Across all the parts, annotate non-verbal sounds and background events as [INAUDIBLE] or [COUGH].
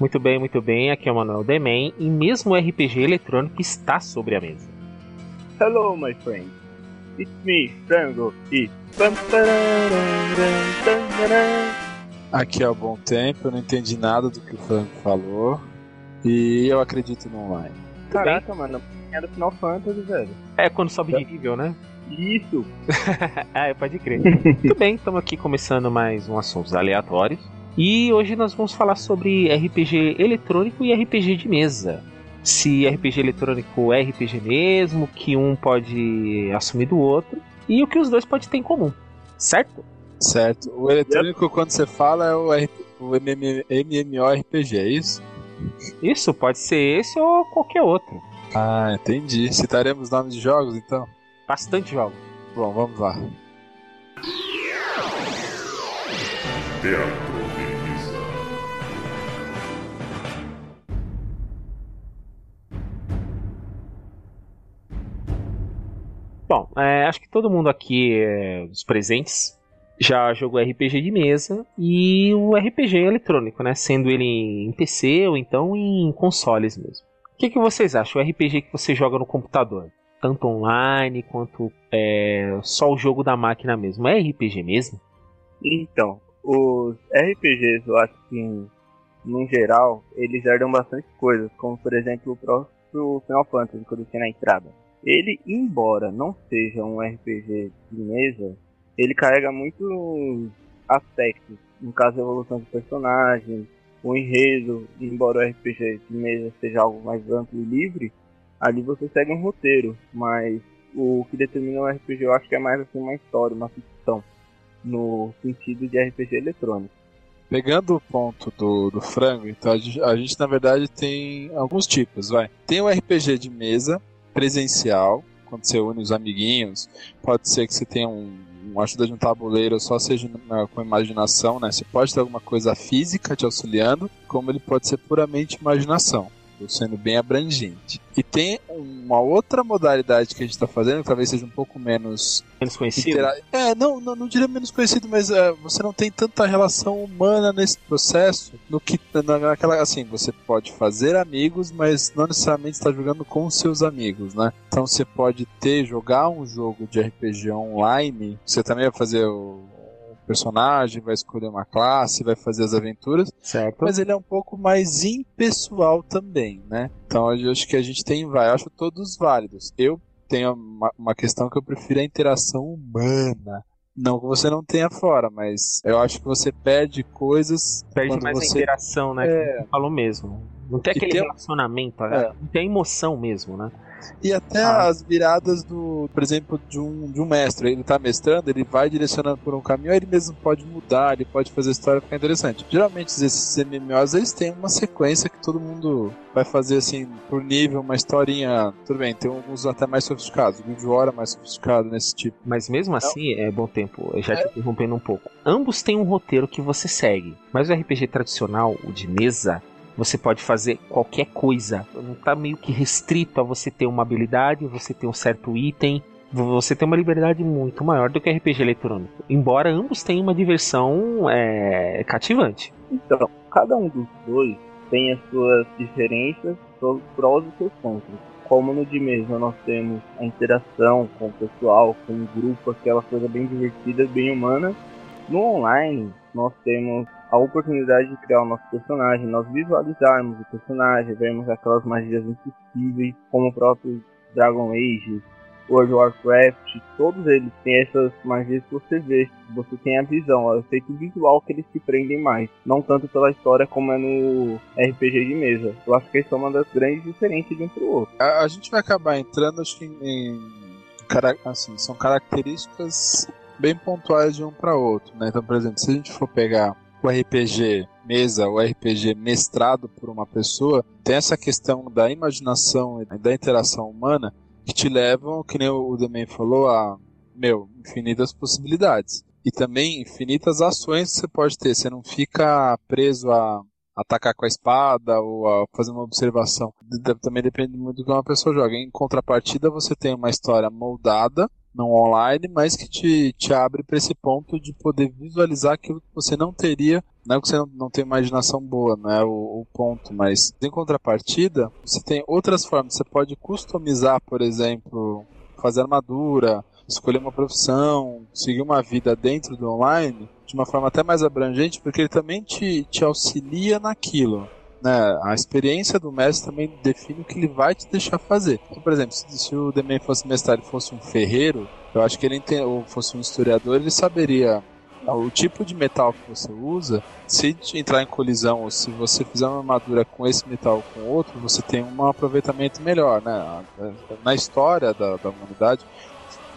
Muito bem, muito bem. Aqui é o Manuel Demen e mesmo o RPG eletrônico está sobre a mesa. Hello, my friend. It's me, Frango, e... Aqui é o Bom Tempo, eu não entendi nada do que o Franco falou. E eu acredito no online. Caraca, mano, é do Final Fantasy, velho. É quando sobe de nível, né? Isso! [LAUGHS] ah, pode crer. Muito bem, estamos aqui começando mais um assuntos aleatórios. E hoje nós vamos falar sobre RPG eletrônico e RPG de mesa. Se RPG eletrônico é RPG mesmo, que um pode assumir do outro, e o que os dois podem ter em comum, certo? Certo. O eletrônico, yep. quando você fala, é o, RP, o MM, MMORPG, é isso? Isso, pode ser esse ou qualquer outro. Ah, entendi. Citaremos nomes de jogos, então? Bastante jogos. Bom, vamos lá. Teatro. Bom, é, acho que todo mundo aqui, é, presentes, já jogou RPG de mesa e o RPG eletrônico, né? Sendo ele em PC ou então em consoles mesmo. O que, que vocês acham? O RPG que você joga no computador, tanto online quanto é, só o jogo da máquina mesmo, é RPG mesmo? Então, os RPGs, eu acho que no geral, eles herdam bastante coisas, como por exemplo o próprio Final Fantasy eu deixei na entrada ele, embora não seja um RPG de mesa, ele carrega muitos aspectos. No caso, a evolução de personagens, o enredo, embora o RPG de mesa seja algo mais amplo e livre, ali você segue um roteiro, mas o que determina o RPG eu acho que é mais assim uma história, uma ficção, no sentido de RPG eletrônico. Pegando o ponto do, do frango, então a gente, a gente na verdade tem alguns tipos, vai. Tem o RPG de mesa, presencial, quando você une os amiguinhos, pode ser que você tenha um, ajuda de um tabuleiro, só seja na, com imaginação, né? Você pode ter alguma coisa física te auxiliando, como ele pode ser puramente imaginação sendo bem abrangente. E tem uma outra modalidade que a gente está fazendo, que talvez seja um pouco menos. Menos conhecido? É, não, não, não, diria menos conhecido, mas é, você não tem tanta relação humana nesse processo, no que naquela. Assim, você pode fazer amigos, mas não necessariamente está jogando com seus amigos, né? Então você pode ter, jogar um jogo de RPG online, você também vai fazer o personagem, vai escolher uma classe, vai fazer as aventuras. Certo. Mas ele é um pouco mais impessoal também, né? Então eu acho que a gente tem, vai, eu acho todos válidos. Eu tenho uma, uma questão que eu prefiro a interação humana. Não que você não tenha fora, mas eu acho que você perde coisas. Perde mais você... a interação, né? É... Que falou mesmo. Não tem aquele tem... relacionamento, é. não tem emoção mesmo, né? E até ah. as viradas do, por exemplo, de um, de um mestre. Ele tá mestrando, ele vai direcionando por um caminho, aí ele mesmo pode mudar, ele pode fazer a história ficar interessante. Geralmente esses MMOs eles têm uma sequência que todo mundo vai fazer assim, por nível, uma historinha. Tudo bem, tem alguns até mais sofisticados. O War é mais sofisticado nesse tipo. Mas mesmo assim, é bom tempo, já é. te interrompendo um pouco. Ambos têm um roteiro que você segue. Mas o RPG tradicional, o de mesa, você pode fazer qualquer coisa. Não está meio que restrito a você ter uma habilidade, você ter um certo item. Você tem uma liberdade muito maior do que RPG eletrônico. Embora ambos tenham uma diversão é, cativante. Então, cada um dos dois tem as suas diferenças, seus prós e seus contras. Como no de mesa nós temos a interação com o pessoal, com o grupo, aquela coisa bem divertida, bem humana. No online, nós temos a oportunidade de criar o nosso personagem, nós visualizarmos o personagem, vermos aquelas magias impossíveis, como o próprio Dragon Age, World of Warcraft, todos eles têm essas magias que você vê, você tem a visão, é o efeito visual que eles se prendem mais, não tanto pela história como é no RPG de mesa. Eu acho que isso é uma das grandes diferenças de um pro outro. A, a gente vai acabar entrando, acho que em, em assim, são características bem pontuais de um para outro, né? Então, por exemplo, se a gente for pegar o RPG mesa, o RPG mestrado por uma pessoa, tem essa questão da imaginação e da interação humana que te levam, que nem o Demen falou, a, meu, infinitas possibilidades. E também infinitas ações que você pode ter. Você não fica preso a atacar com a espada ou a fazer uma observação. Também depende muito do que uma pessoa joga. Em contrapartida, você tem uma história moldada, não online, mas que te, te abre para esse ponto de poder visualizar aquilo que você não teria. Não é que você não, não tem imaginação boa, não é o, o ponto, mas em contrapartida, você tem outras formas. Você pode customizar, por exemplo, fazer armadura, escolher uma profissão, seguir uma vida dentro do online de uma forma até mais abrangente, porque ele também te, te auxilia naquilo. Né? A experiência do mestre também define o que ele vai te deixar fazer. Então, por exemplo, se, se o Demen fosse mestrado e fosse um ferreiro, eu acho que ele ou fosse um historiador, ele saberia o tipo de metal que você usa, se entrar em colisão ou se você fizer uma armadura com esse metal com outro, você tem um aproveitamento melhor, né? Na história da, da humanidade,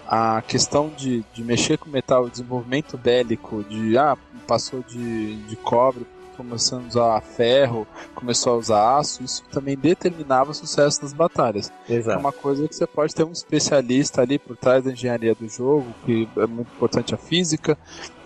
a questão de, de mexer com metal, desenvolvimento bélico, de ah, passou de, de cobre, começando a usar ferro, começou a usar aço, isso também determinava o sucesso das batalhas. Exato. É uma coisa que você pode ter um especialista ali por trás da engenharia do jogo, que é muito importante a física,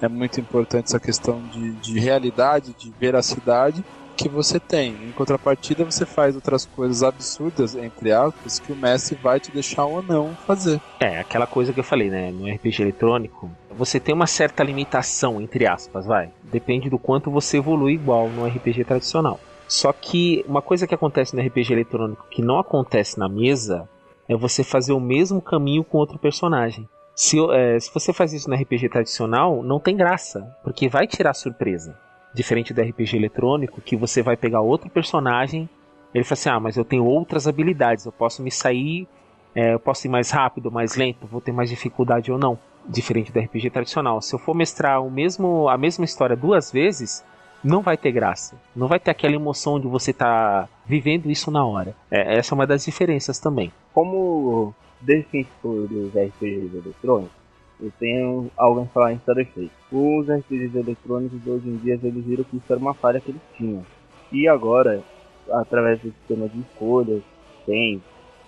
é muito importante essa questão de, de realidade, de veracidade, que você tem. Em contrapartida, você faz outras coisas absurdas, entre aspas, que o mestre vai te deixar ou não fazer. É, aquela coisa que eu falei, né? No RPG eletrônico, você tem uma certa limitação, entre aspas, vai. Depende do quanto você evolui igual no RPG tradicional. Só que uma coisa que acontece no RPG eletrônico que não acontece na mesa é você fazer o mesmo caminho com outro personagem. Se, é, se você faz isso no RPG tradicional, não tem graça, porque vai tirar surpresa diferente do RPG eletrônico, que você vai pegar outro personagem, ele fala assim: ah, mas eu tenho outras habilidades, eu posso me sair, é, eu posso ir mais rápido, mais lento, vou ter mais dificuldade ou não. Diferente do RPG tradicional. Se eu for mestrar o mesmo, a mesma história duas vezes, não vai ter graça. Não vai ter aquela emoção de você estar tá vivendo isso na hora. É, essa é uma das diferenças também. Como defensor dos RPGs eletrônicos, eu tenho algo a falar em Starfleet. Os RPGs eletrônicos hoje em dia eles viram que isso era uma falha que eles tinham. E agora, através do sistema de escolhas, tem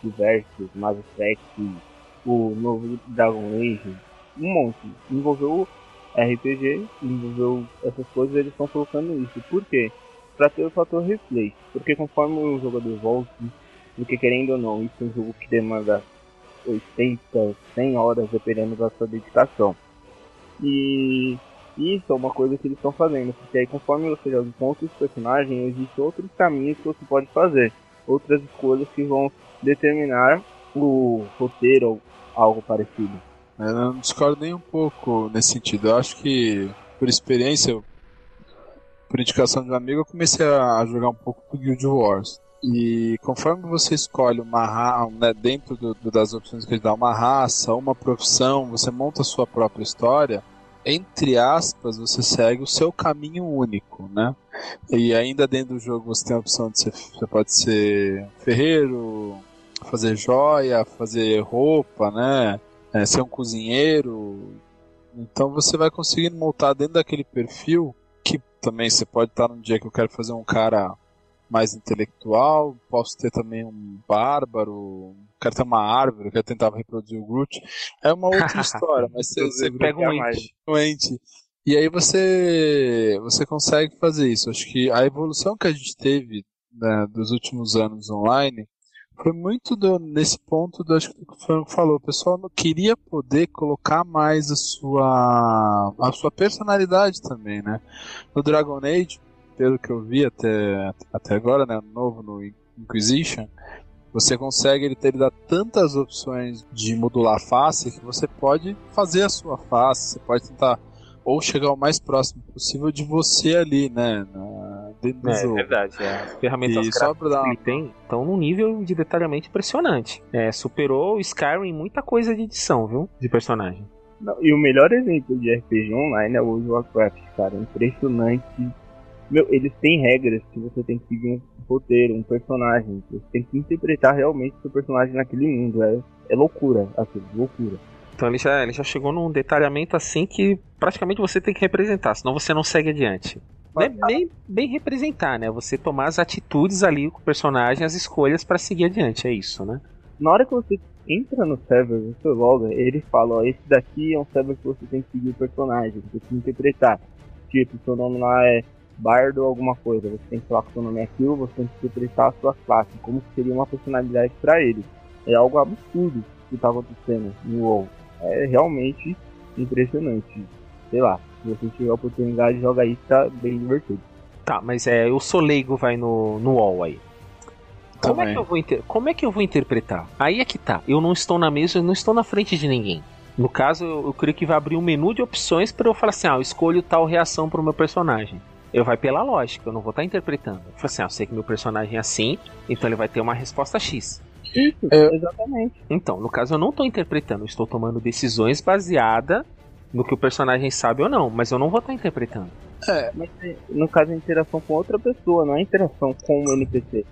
diversos Mass Effect, o novo Dragon Age, um monte. Envolveu RPG, envolveu essas coisas, eles estão colocando isso. Por quê? Para ter o fator replay. Porque conforme o jogador volta, porque querendo ou não, isso é um jogo que demanda 80, 100 horas, dependendo da sua dedicação. E isso é uma coisa que eles estão fazendo, porque aí conforme você joga com outros personagens, existem outros caminhos que você pode fazer, outras escolhas que vão determinar o roteiro ou algo parecido. Eu não discordo nem um pouco nesse sentido. Eu acho que, por experiência, por indicação de um amigo, eu comecei a jogar um pouco do Guild Wars. E conforme você escolhe uma raça, né, dentro do, do, das opções que ele dá, uma raça, uma profissão, você monta a sua própria história, entre aspas, você segue o seu caminho único, né? E ainda dentro do jogo você tem a opção de ser, você pode ser ferreiro, fazer joia, fazer roupa, né? É, ser um cozinheiro. Então você vai conseguindo montar dentro daquele perfil que também você pode estar num dia que eu quero fazer um cara mais intelectual, posso ter também um bárbaro, quero ter uma árvore, quero tentar reproduzir o Groot. É uma outra [LAUGHS] história, mas você, você pega um ente. um ente. E aí você, você consegue fazer isso. Acho que a evolução que a gente teve né, dos últimos anos online foi muito do, nesse ponto do acho que o Franco falou, o pessoal não queria poder colocar mais a sua a sua personalidade também, né? No Dragon Age, pelo que eu vi até, até agora, né, novo no Inquisition, você consegue ele ter dá tantas opções de modular face que você pode fazer a sua face, você pode tentar ou chegar o mais próximo possível de você ali, né, na, dentro do é, jogo. É verdade, é. as ferramentas E só pra dar que ele tem estão num nível de detalhamento impressionante. É, superou o Skyrim em muita coisa de edição, viu? De personagem. Não, e o melhor exemplo de RPG online é o World of Warcraft, cara. Impressionante. Meu, eles têm regras que você tem que seguir um roteiro, um personagem. Você tem que interpretar realmente o seu personagem naquele mundo. É, é loucura, assim, loucura. Então ele já, ele já chegou num detalhamento assim que praticamente você tem que representar, senão você não segue adiante. é bem, bem representar, né? Você tomar as atitudes ali com o personagem, as escolhas pra seguir adiante, é isso, né? Na hora que você entra no server, você loga, ele fala, ó, esse daqui é um server que você tem que seguir o personagem, você tem que interpretar. Tipo, seu nome lá é bardo alguma coisa, você tem que falar que seu nome é aquilo, você tem que interpretar a sua classe, como que seria uma personalidade pra ele. É algo absurdo que tá acontecendo no WoW. É realmente impressionante. Sei lá, se você tiver a oportunidade, joga aí, tá bem divertido. Tá, mas é, o Soleigo vai no, no wall aí. Como é, que eu vou inter- como é que eu vou interpretar? Aí é que tá. Eu não estou na mesa, eu não estou na frente de ninguém. No caso, eu, eu creio que vai abrir um menu de opções para eu falar assim: ah, eu escolho tal reação pro meu personagem. Eu vai pela lógica, eu não vou estar interpretando. Eu falo assim: ah, eu sei que meu personagem é assim, então ele vai ter uma resposta X. Isso, Eu- exatamente. Então, no caso, eu não estou interpretando, eu estou tomando decisões baseada no que o personagem sabe ou não, mas eu não vou estar interpretando. Mas no caso é interação com outra pessoa, não é interação com o NPC.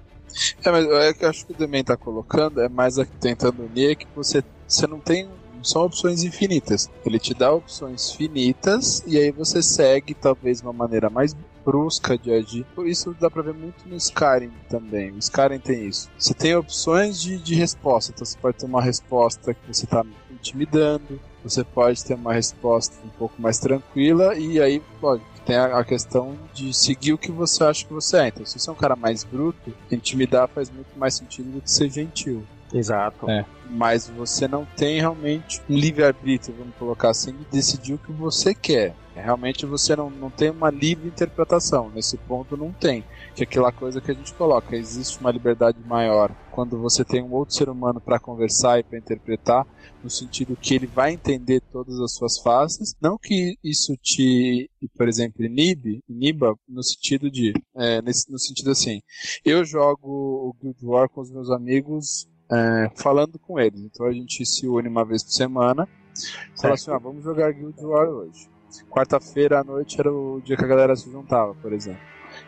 É, mas é que eu acho que o Demen tá colocando é mais aqui tentando unir é que você, você não tem. Não São opções infinitas. Ele te dá opções finitas e aí você segue talvez uma maneira mais brusca de agir. Por isso dá pra ver muito no Skyrim também. O Skyrim tem isso. Você tem opções de, de resposta. Então você pode ter uma resposta que você tá intimidando. Você pode ter uma resposta um pouco mais tranquila e aí, lógico, tem a questão de seguir o que você acha que você é. Então, se você é um cara mais bruto, intimidar faz muito mais sentido do que ser gentil. Exato. É. Mas você não tem realmente um livre-arbítrio, vamos colocar assim, de decidir o que você quer. Realmente você não, não tem uma livre interpretação. Nesse ponto não tem. Que é aquela coisa que a gente coloca, existe uma liberdade maior quando você tem um outro ser humano para conversar e para interpretar, no sentido que ele vai entender todas as suas faces. Não que isso te, por exemplo, inibe, iniba no sentido de, é, nesse, no sentido assim, eu jogo o Guild War com os meus amigos é, falando com eles. Então a gente se une uma vez por semana. Fala assim, ah, vamos jogar Guild War hoje. Quarta-feira à noite era o dia que a galera se juntava, por exemplo.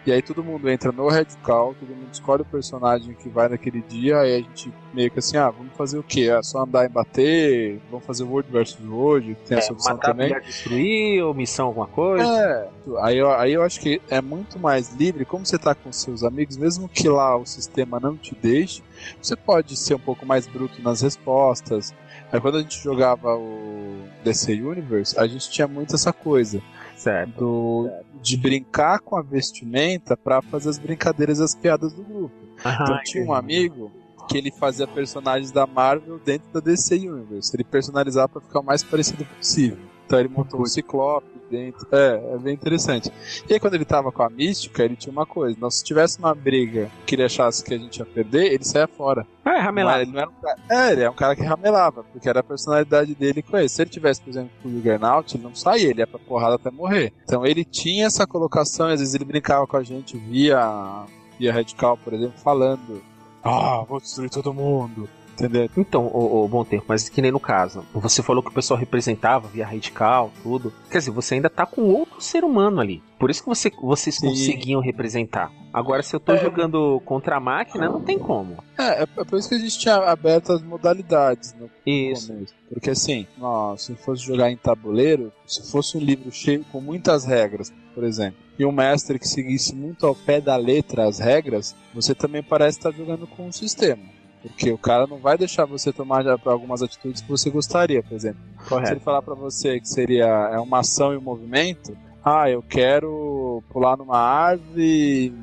E aí todo mundo entra no Red Call, todo mundo escolhe o personagem que vai naquele dia, aí a gente meio que assim, ah, vamos fazer o quê? É só andar e bater? Vamos fazer World versus World? Tem essa opção É, matar, também. pilhar, destruir, ou missão, alguma coisa. É, aí eu, aí eu acho que é muito mais livre, como você tá com seus amigos, mesmo que lá o sistema não te deixe, você pode ser um pouco mais bruto nas respostas. Aí quando a gente jogava o DC Universe, a gente tinha muito essa coisa Certo. do, de brincar com a vestimenta pra fazer as brincadeiras e as piadas do grupo. Então Ah, tinha um amigo que ele fazia personagens da Marvel dentro da DC Universe. Ele personalizava pra ficar o mais parecido possível. Então ele montou um Ciclope dentro. É, é bem interessante. E aí quando ele tava com a Mística, ele tinha uma coisa. Nós, se tivesse uma briga que ele achasse que a gente ia perder, ele saia fora. Ah, é Não, ramelado. ele não era um cara, é, ele é um cara que ramelava, porque era a personalidade dele com ele. Se ele tivesse, por exemplo, com o Juggernaut, ele não saía, ele ia pra porrada até morrer. Então ele tinha essa colocação, e às vezes ele brincava com a gente via, via Radical, por exemplo, falando: Ah, vou destruir todo mundo. Entendeu? Então, o, bom tempo, mas que nem no caso. Você falou que o pessoal representava via radical, tudo. Quer dizer, você ainda tá com outro ser humano ali. Por isso que você, vocês Sim. conseguiam representar. Agora, se eu tô É. jogando contra a máquina, não tem como. É, é, é por isso que a gente tinha aberto as modalidades no Isso. começo. Porque assim, ó, se fosse jogar em tabuleiro, se fosse um livro cheio com muitas regras, por exemplo, e um mestre que seguisse muito ao pé da letra as regras, você também parece estar jogando com um sistema. Porque o cara não vai deixar você tomar algumas atitudes que você gostaria, por exemplo. Se ele Correto. falar pra você que seria é uma ação e um movimento, ah, eu quero pular numa árvore,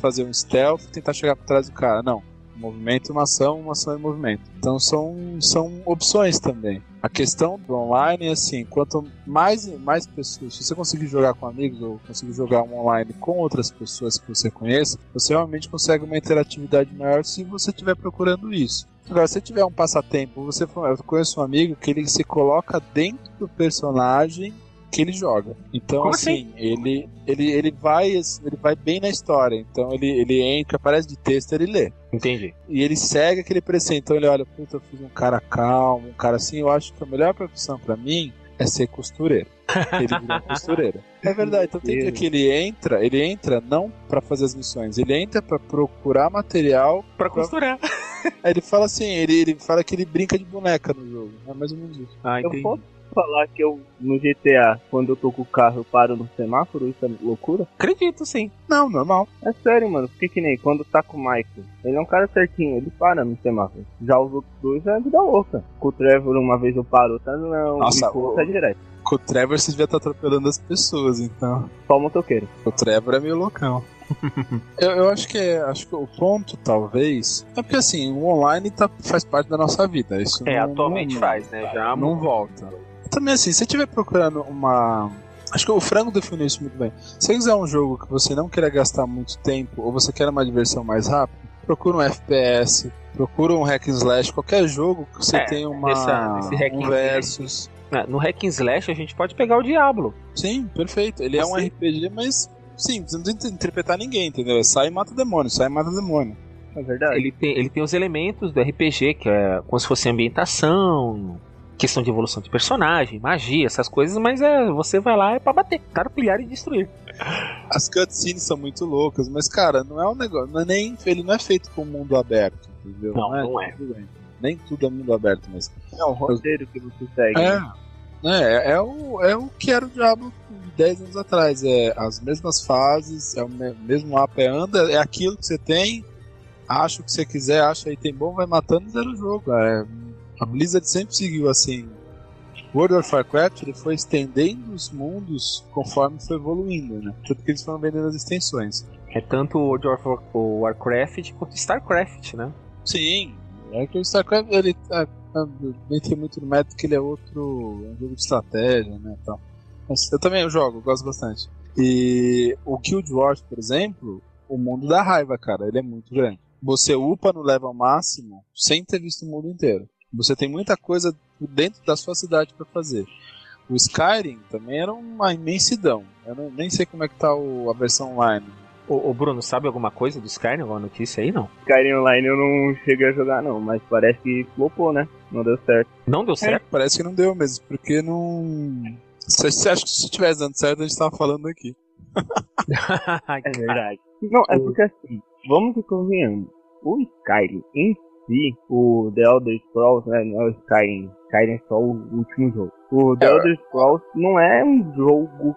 fazer um stealth e tentar chegar por trás do cara. Não. Movimento, uma ação, uma ação e movimento. Então são, são opções também. A questão do online é assim, quanto mais mais pessoas, se você conseguir jogar com amigos ou conseguir jogar online com outras pessoas que você conheça, você realmente consegue uma interatividade maior se você estiver procurando isso. Agora, se tiver um passatempo, você eu conheço um amigo que ele se coloca dentro do personagem que ele joga. Então, Como assim, ele, ele, ele vai ele vai bem na história. Então ele, ele entra, aparece de texto, ele lê. Entendi. E ele segue aquele preceito. Então ele olha, puta, eu fiz um cara calmo, um cara assim, eu acho que a melhor profissão pra mim é ser costureiro. Ele virou [LAUGHS] costureiro. É verdade, então tem que ele entra, ele entra não pra fazer as missões, ele entra pra procurar material. Pra costurar. Aí ele fala assim, ele, ele fala que ele brinca de boneca no jogo. É mais ou menos isso. Ah, Eu entendi. posso falar que eu, no GTA, quando eu tô com o carro, eu paro no semáforo? Isso é loucura? Acredito, sim. Não, normal. É sério, mano. Porque que nem quando tá com o Michael. Ele é um cara certinho, ele para no semáforo. Já os outros dois é vida louca. Com o Trevor, uma vez eu paro, outra não. Nossa, com o é direto. Com o Trevor você devia estar atropelando as pessoas, então. Só o motoqueiro. O Trevor é meio loucão. [LAUGHS] eu, eu acho que é, acho que o ponto, talvez. É porque assim, o online tá, faz parte da nossa vida. Isso É, não- atualmente não- faz, né? Já não volta. Também assim, se você estiver procurando uma. Acho que o Frango definiu isso muito bem. Se você quiser um jogo que você não queira gastar muito tempo, ou você quer uma diversão mais rápida, procura um FPS, procura um hack and slash, qualquer jogo que você É, tenha uma essa- esse hack um versus. No Hack and Slash a gente pode pegar o Diablo. Sim, perfeito. Ele é um RPG, mas sim, você não precisa interpretar ninguém, entendeu? É Sai e mata demônio, sai e mata demônio. É verdade. Ele tem, ele tem os elementos do RPG, que é como se fosse ambientação, questão de evolução de personagem, magia, essas coisas, mas é você vai lá é pra bater, carpilhar e destruir. As cutscenes são muito loucas, mas cara, não é um negócio, não é nem, ele não é feito com mundo aberto, entendeu? Não, não é. Tudo bem. Nem tudo é mundo aberto, mas É o roteiro que você segue. É, é, é, o, é o que era o Diablo 10 anos atrás. É as mesmas fases, é o me- mesmo mapa, é anda, é aquilo que você tem, acha o que você quiser, acha item bom, vai matando e zera o jogo. É, a Blizzard sempre seguiu assim. World of Warcraft ele foi estendendo os mundos conforme foi evoluindo, né? Tudo que eles foram vendendo as extensões. É tanto o World of Warcraft quanto StarCraft, né? Sim, é que o StarCraft ele tá, nem tem muito no mérito que ele é outro é um jogo de estratégia, né, tal. Mas eu também jogo, eu gosto bastante. E o Guild Wars, por exemplo, o mundo da raiva, cara, ele é muito grande. Você upa no level máximo sem ter visto o mundo inteiro. Você tem muita coisa dentro da sua cidade pra fazer. O Skyrim também era uma imensidão. Eu não- nem sei como é que tá o- a versão online. O, o Bruno, sabe alguma coisa do Skyrim? Alguma notícia aí? Não. Skyrim Online eu não cheguei a jogar não, mas parece que flopou, né? Não deu certo. Não deu certo? Parece que não deu mesmo, porque não. Você você acha que se tivesse dando certo, a gente tava falando aqui. [LAUGHS] É verdade. Não, é porque assim, vamos e convenhamos. O Skyrim em si, o The Elder Scrolls, né? Não é o Skyrim. Skyrim é só o último jogo. O The É. Elder Scrolls não é um jogo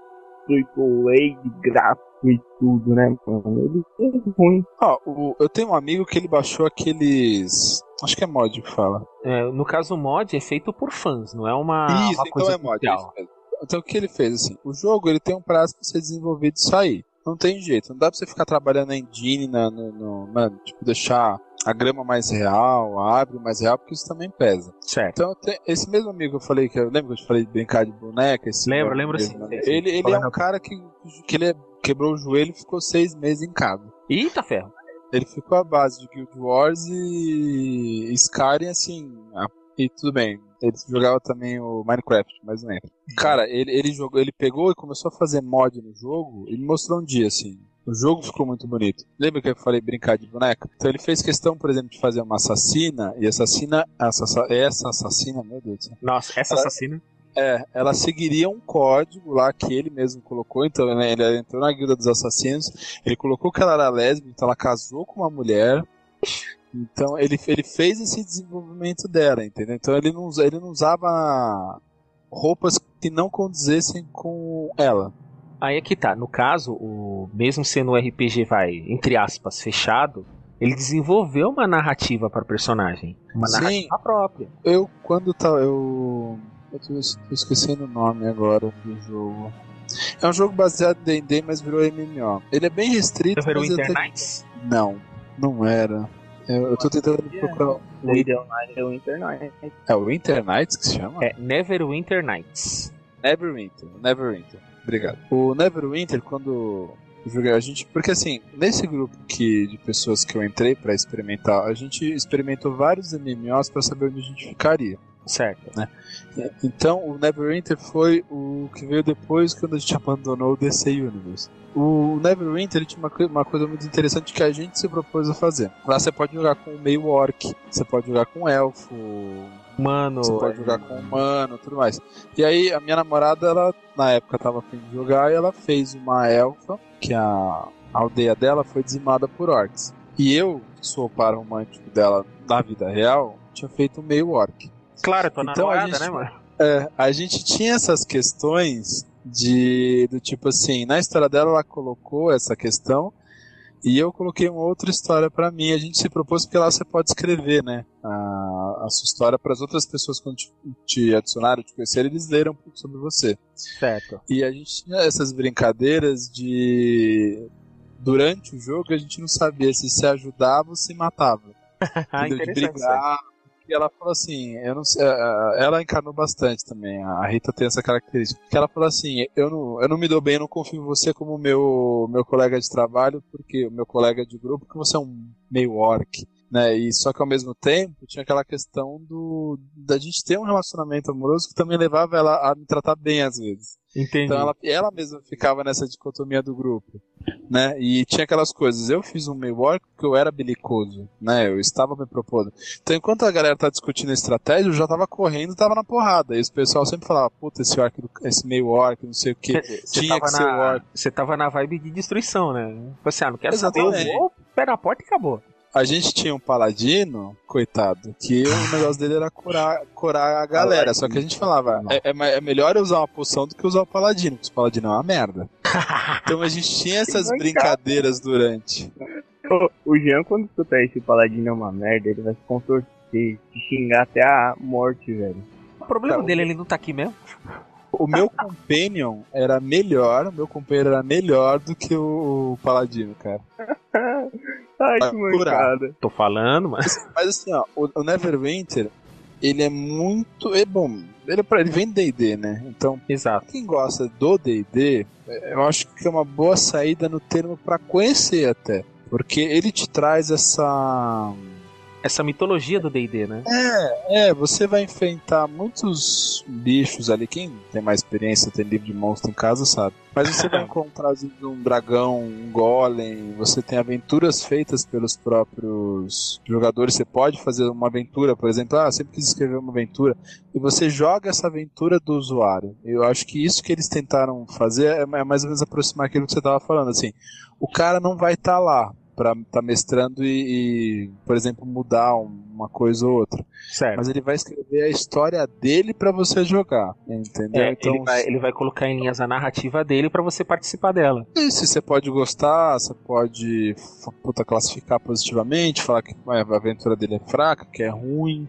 AAA de gráfico e tudo, né? mano? Ele é ruim. Ó, o- eu tenho um amigo que ele baixou aqueles. Acho que é mod que fala. É, no caso, o mod é feito por fãs, não é uma, isso, uma então coisa é mod. é oficial. isso mesmo. Então o que ele fez assim? O jogo ele tem um prazo pra ser desenvolvido e sair. Não tem jeito, não dá pra você ficar trabalhando na engine, na, no, no- na- tipo, deixar a grama mais real, a árvore mais real, porque isso também pesa. Certo. Então, esse mesmo amigo que eu falei, que eu lembro que eu te falei de brincar de boneca? Esse Lembro, lembro sim, né? sim, sim. Ele, ele é um cara que, que ele é- quebrou o joelho e ficou seis meses em casa. Eita ferro. Ele ficou à base de Guild Wars e Skyrim, assim, a- e tudo bem. Ele jogava também o Minecraft, mas não entra. Cara, ele, ele jogou, ele pegou e começou a fazer mod no jogo e me mostrou um dia, assim. O jogo ficou muito bonito. Lembra que eu falei brincar de boneca? Então ele fez questão, por exemplo, de fazer uma assassina, e assassina, essa, essa assassina, meu Deus do céu. Nossa, essa Ela- assassina. É, ela seguiria um código lá que ele mesmo colocou, então né, ele entrou na guilda dos assassinos, ele colocou que ela era lésbica, então ela casou com uma mulher, então ele, ele fez esse desenvolvimento dela, entendeu? Então ele não, ele não usava roupas que não condizessem com ela. Aí é que tá. No caso, o mesmo sendo um RPG, vai, entre aspas, fechado, ele desenvolveu uma narrativa para o personagem. Uma Sim. narrativa própria. Eu, quando tá, eu... Eu tô, es- tô esquecendo o nome agora do jogo. É um jogo baseado em D&D, mas virou MMO. Ele é bem restrito, Never mas eu Winter tenho- Nights? Não, não era. Eu, eu tô tentando procurar. O Winter Online é o Internet. É o Winter Nights que se chama? É Neverwinter Nights. Neverwinter. Neverwinter. Obrigado. O Neverwinter, quando joguei, a gente. Porque assim, nesse grupo que, de pessoas que eu entrei pra experimentar, a gente experimentou vários MMOs pra saber onde a gente ficaria. Certo. Então, o Neverwinter foi o que veio depois quando a gente abandonou o DC Universe. O Neverwinter tinha uma, uma coisa muito interessante que a gente se propôs a fazer. Lá você pode jogar com o meio orc, você pode jogar com elfo, Mano. você pode jogar com humano, tudo mais. E aí a minha namorada, ela na época tava a fim de jogar e ela fez uma elfa, que a, aldeia dela foi dizimada por orcs. E eu, que sou o par romântico dela na vida real, tinha feito um meio orc. Claro, tua Então a namorada, gente- né, mano? É, a gente tinha essas questões de do tipo assim, na história dela ela colocou essa questão e eu coloquei uma outra história para mim. A gente se propôs porque lá você pode escrever, né, a, a sua história para as outras pessoas quando te, te adicionaram, te conheceram, eles leram um pouco sobre você. Certo. E a gente tinha essas brincadeiras de durante o jogo a gente não sabia se se ajudava ou se matava. [LAUGHS] Ah, Entendeu? de brigar. E ela falou assim, eu não sei, ela encarnou bastante também. A Rita tem essa característica. Que ela falou assim, eu não, eu não me dou bem, eu não confio em você como meu meu colega de trabalho, porque o meu colega de grupo, porque você é um meio orc. Né, e só que ao mesmo tempo tinha aquela questão do da gente ter um relacionamento amoroso que também levava ela a me tratar bem às vezes. Entendi. Então ela, ela mesma ficava nessa dicotomia do grupo, né? E tinha aquelas coisas. Eu fiz um meio orc porque eu era belicoso, né? Eu estava me propondo. Então enquanto a galera tá discutindo a estratégia, eu já tava correndo, tava na porrada. E o pessoal sempre falava, puta, esse orc, esse meio orc, não sei o que. Tinha que ser na, orc. Você tava na vibe de destruição, né? Você, ah, não quero saber, Exatamente. eu vou, pé na porta e acabou. A gente tinha um paladino, coitado, que o [LAUGHS] negócio dele era curar, curar a galera. Só que a gente falava, é, é é melhor eu usar uma poção do que usar o paladino, porque o paladino é uma merda. [LAUGHS] Então a gente tinha essas brincadeiras durante. O o Jean, quando escutar esse paladino é uma merda, ele vai se contorcer, te xingar até a morte, velho. O problema Tá, dele, ele não tá aqui mesmo. O meu [LAUGHS] companion era melhor, o meu companheiro era melhor do que o paladino, cara. Ai, que mancada. Tô falando, mas. Mas assim, ó, o, o Neverwinter, ele é muito. É bom. Ele, é ele vem do DD, né? Então, Exato. quem gosta do DD, eu acho que é uma boa saída no termo pra conhecer até. Porque ele te traz essa. Essa mitologia do DD, né? É, você vai enfrentar muitos bichos ali. Quem tem mais experiência, tem livro de monstro em casa, sabe. Mas você vai [LAUGHS] encontrar um dragão, um golem. Você tem aventuras feitas pelos próprios jogadores. Você pode fazer uma aventura, por exemplo. Ah, sempre quis escrever uma aventura. E você joga essa aventura do usuário. Eu acho que isso que eles tentaram fazer é é mais ou menos aproximar aquilo que você estava falando. Assim, o cara não vai estar lá pra estar tá mestrando e, e, por exemplo, mudar um- uma coisa ou outra. Certo. Mas ele vai escrever a história dele pra você jogar, entendeu? É, então, ele, vai, ele vai colocar em linhas a narrativa dele pra você participar dela. isso você pode gostar, você pode puta, classificar positivamente, falar que a aventura dele é fraca, que é ruim.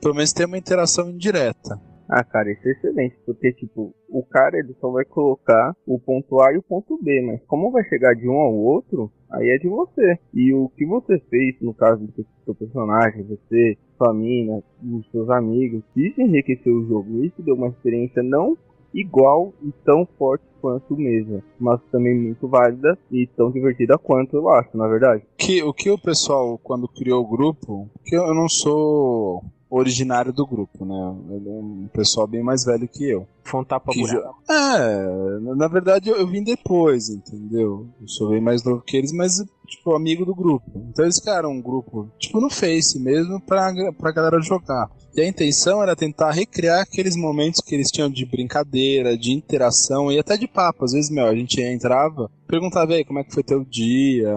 Pelo menos tem uma interação indireta. Ah, cara, isso é excelente, porque, tipo, o cara ele só vai colocar o ponto A e o ponto B, mas como vai chegar de um ao outro, aí é de você. E o que você fez, no caso do seu personagem, você, sua mina, os seus amigos, isso enriqueceu o jogo, isso deu uma experiência não igual e tão forte quanto mesmo, mas também muito válida e tão divertida quanto eu acho, na verdade. Que, o que o pessoal, quando criou o grupo, que eu não sou originário do grupo, né? Ele é um pessoal bem mais velho que eu. Foi um tapa Que jo- É, na- na verdade eu, eu vim depois, entendeu? Eu sou bem mais novo que eles, mas, tipo, amigo do grupo. Então eles criaram um grupo, tipo, no Face mesmo, pra, pra galera jogar. E a intenção era tentar recriar aqueles momentos que eles tinham de brincadeira, de interação e até de papo. Às vezes, meu, a gente entrava, perguntava aí como é que foi teu dia.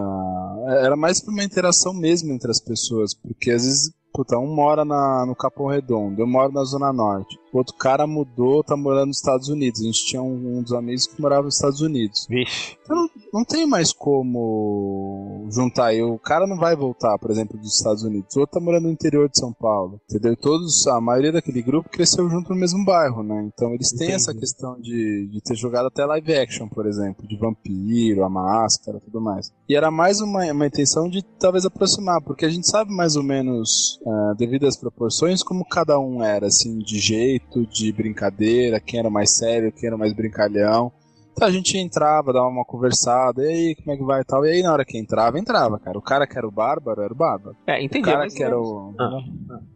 Era mais pra uma interação mesmo entre as pessoas, porque às vezes Puta, um mora na, no Capão Redondo, eu moro na Zona Norte. O outro cara mudou, tá morando nos Estados Unidos. A gente tinha um, um dos amigos que morava nos Estados Unidos. Vixe. Então não, não tem mais como juntar. E o cara não vai voltar, por exemplo, dos Estados Unidos. O outro tá morando no interior de São Paulo. Entendeu? Todos, a maioria daquele grupo cresceu junto no mesmo bairro, né? Então eles têm Entendi. essa questão de, de ter jogado até live action, por exemplo, de vampiro, a máscara tudo mais. E era mais uma, uma intenção de talvez aproximar, porque a gente sabe mais ou menos, ah, devido às proporções, como cada um era, assim, de jeito, de brincadeira, quem era mais sério, quem era mais brincalhão. Então a gente entrava, dava uma conversada, e aí, como é que vai e tal. E aí na hora que entrava, entrava, cara. O cara que era o bárbaro, era o bárbaro. É, entendi. o cara mas- que era o. Ah.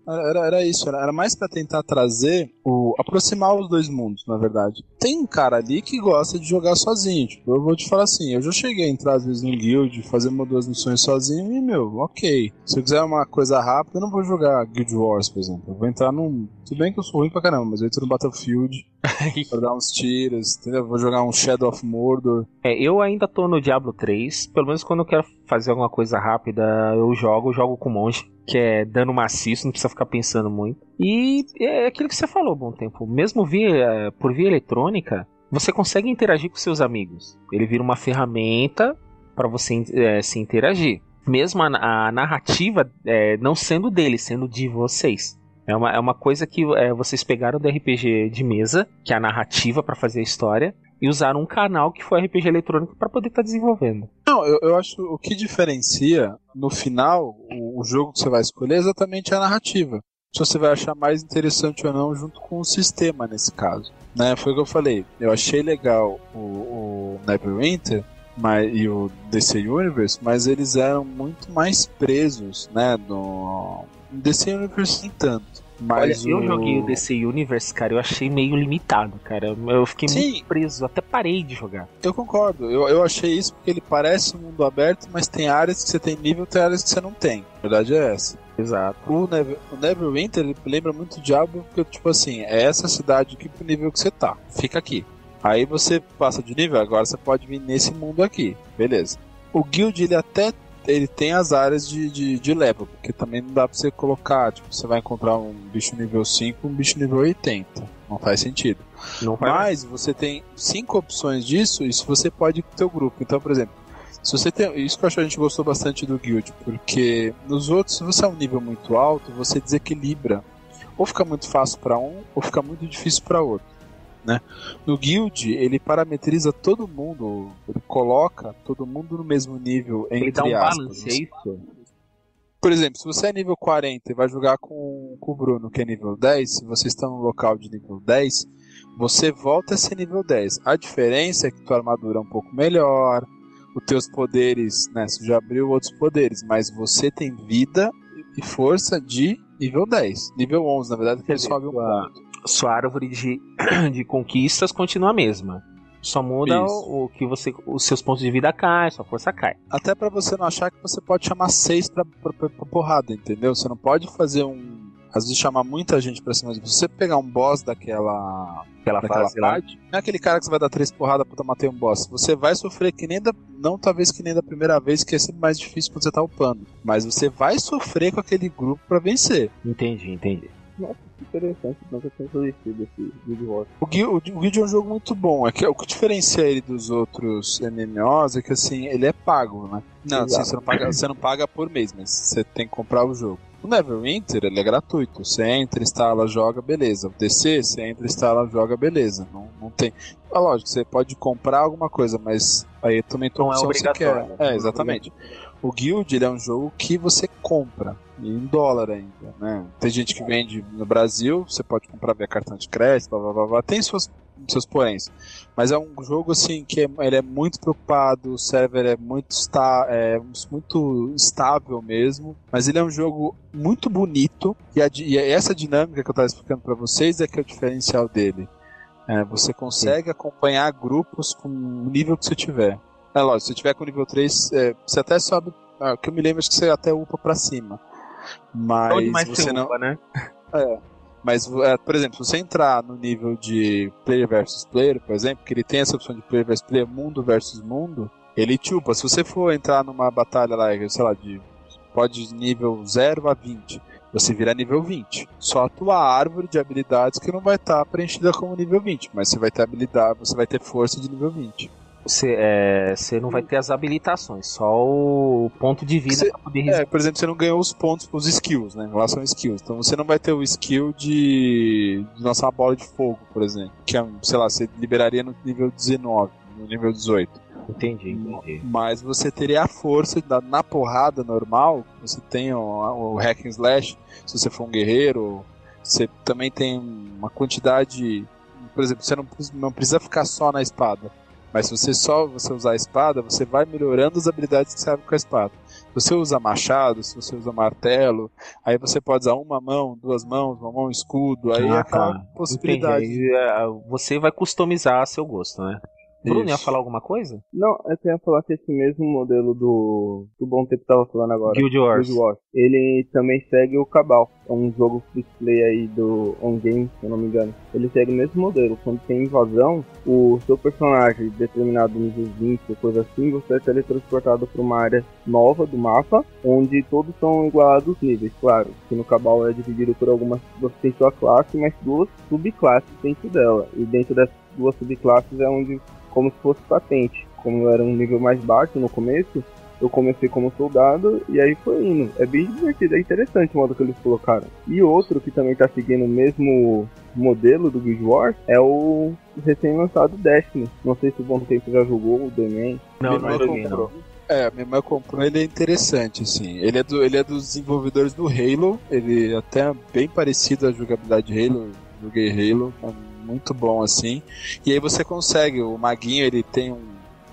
Era, era isso, era, era mais pra tentar trazer o. aproximar os dois mundos, na verdade. Tem um cara ali que gosta de jogar sozinho. Tipo, eu vou te falar assim, eu já cheguei a entrar às vezes num guild, fazer uma ou duas missões sozinho e, meu, ok. Se eu quiser uma coisa rápida, eu não vou jogar Guild Wars, por exemplo. Eu vou entrar num Tudo bem que eu sou ruim pra caramba, mas eu entro no Battlefield [LAUGHS] pra dar uns tiros, entendeu? Vou jogar um Shadow of Mordor. É, eu ainda tô no Diablo 3. Pelo menos quando eu quero fazer alguma coisa rápida, eu jogo, eu jogo com monge, que é dano maciço, não precisa ficar pensando muito. E é aquilo que você falou, bom tempo. Mesmo via, por via eletrônica, você consegue interagir com seus amigos. Ele vira uma ferramenta para você é, se interagir. Mesmo a, a narrativa é, não sendo dele, sendo de vocês. É uma, é uma coisa que é, vocês pegaram do RPG de mesa, que é a narrativa para fazer a história, e usaram um canal que foi RPG eletrônico para poder estar tá desenvolvendo. Não, eu, eu acho o que diferencia no final o, o, jogo que você vai escolher é exatamente a narrativa. Se você vai achar mais interessante ou não, junto com o sistema nesse caso. Né? Foi o que eu falei. Eu achei legal o, o Neverwinter mas, e o DC Universe, mas eles eram muito mais presos, né? No DC Universe nem tanto. Mas Olha, o... eu joguei o DC Universe, cara, eu achei meio limitado, cara. Eu fiquei Sim. muito preso, até parei de jogar. Eu concordo, eu, eu achei isso porque ele parece um mundo aberto, mas tem áreas que você tem nível, tem áreas que você não tem. A verdade é essa. Exato. O, Never, o Neverwinter ele lembra muito o Diablo, porque, tipo assim, é essa cidade aqui pro nível que você tá. Fica aqui. Aí você passa de nível, agora você pode vir nesse mundo aqui. Beleza. O Guild ele até ele tem as áreas de, de, de level, porque também não dá pra você colocar, tipo, você vai encontrar um bicho nível 5 um bicho nível 80. Não faz sentido. Não faz Mas você tem cinco opções disso, isso você pode ir com o teu grupo. Então, por exemplo, se você tem. Isso que eu acho que a gente gostou bastante do Guild, porque nos outros, se você é um nível muito alto, você desequilibra. Ou fica muito fácil para um, ou fica muito difícil para outro. Né? No Guild, ele parametriza todo mundo, ele coloca todo mundo no mesmo nível entre ele dá um aspas. balance, é isso? Por exemplo, se você é nível 40 e vai jogar com, com o Bruno, que é nível 10, se vocês estão no local de nível 10, você volta a ser nível 10. A diferença é que tua armadura é um pouco melhor, os teus poderes, né, você já abriu outros poderes, mas você tem vida e força de nível 10. Nível 11, na verdade, que ele sobe um ponto sua árvore de, [CLEARS THROAT] de conquistas continua a mesma. Só muda o, o, que você. Os seus pontos de vida caem, sua força cai. Até para você não achar que você pode chamar seis pra, pra, pra, pra, porrada, entendeu? Você não pode fazer um. Às vezes chamar muita gente pra cima de você. você pegar um boss daquela. Aquela daquela parte, não é aquele cara que você vai dar três porradas pra matar um boss. Você vai sofrer que nem da. Não talvez que nem da primeira vez, que é sempre mais difícil quando você tá upando. Mas você vai sofrer com aquele grupo para vencer. Entendi, entendi. Nossa, que interessante, nunca tinha conhecido esse Guild Wars. O Guild, o Guild é um jogo muito bom. É que, o que diferencia ele dos outros MMOs é que assim, ele é pago, né? Não, assim, você, não paga, você não paga por mês, mas você tem que comprar o jogo. O Neverwinter ele é gratuito. Você entra, instala, joga, beleza. O DC, você entra, instala, joga, beleza. Não, não tem. É lógico, você pode comprar alguma coisa, mas aí também tua não é obrigatório. Você quer. É, exatamente. O Guild ele é um jogo que você compra em dólar ainda, né? Tem gente que vende no Brasil, você pode comprar via cartão de crédito, blá, blá, blá, blá. tem suas, seus poréns. Mas é um jogo assim que é, ele é muito preocupado, o server é muito, está, é muito estável mesmo, mas ele é um jogo muito bonito e, a, e essa dinâmica que eu estava explicando para vocês é que é o diferencial dele. É, você consegue acompanhar grupos com o nível que você tiver. É lógico, se tiver com nível 3, é, você até sobe. Ah, que eu me lembro acho que você até upa pra cima. Mas você não. Upa, né? [LAUGHS] É. Mas, é, por exemplo, se você entrar no nível de player versus player, por exemplo, que ele tem essa opção de player versus player, mundo versus mundo, ele te upa. Se você for entrar numa batalha lá, sei lá, de pode de nível 0 a 20, você vira nível 20. Só a tua árvore de habilidades que não vai estar tá preenchida como nível 20, mas você vai ter habilidade, você vai ter força de nível 20. Você é, não vai ter as habilitações, só o ponto de vida cê, pra poder É, por exemplo, você não ganhou os pontos os skills, né? Em relação a skills. Então você não vai ter o skill de, de lançar uma bola de fogo, por exemplo. Que é, sei lá, você liberaria no nível 19, no nível 18. Entendi, entendi. Mas você teria a força da, na porrada normal, você tem o, o hack and slash, se você for um guerreiro, você também tem uma quantidade. Por exemplo, você não, não precisa ficar só na espada. Mas se você só você usar a espada, você vai melhorando as habilidades que você abre com a espada. Se você usa machado, se você usa martelo, aí você pode usar uma mão, duas mãos, uma mão escudo, aí ah, é aquela tá. possibilidade. Entendi. É, você vai customizar a seu gosto, né? Bruno, ia Isso. falar alguma coisa? Não, eu ia falar que esse mesmo modelo do, do Bom Tempo tava falando agora. Guild Wars. Guild Wars. Ele também segue o Cabal. É um jogo free play aí do On Game, se eu não me engano. Ele segue o mesmo modelo. Quando tem invasão, o seu personagem, determinado nível 20 ou coisa assim, você é teletransportado para uma área nova do mapa, onde todos são igualados os níveis, claro. Que no Cabal é dividido por algumas. Você tem sua classe, mas duas subclasses dentro dela. E dentro dessas duas subclasses é onde, como se fosse patente. Como eu era um nível mais baixo no começo, eu comecei como soldado e aí foi indo. É bem divertido, é interessante o modo que eles colocaram. E outro que também tá seguindo o mesmo modelo do Guild Wars é o recém-lançado Destiny. Não sei se o Bom Tempo já jogou o The Man. Não, não não. comprou. É, minha irmã comprou, ele é interessante, assim. Ele é, do, ele é dos desenvolvedores do Halo, ele é até bem parecido à jogabilidade de Halo, joguei Halo, é muito bom, assim. E aí você consegue, o maguinho, ele tem um,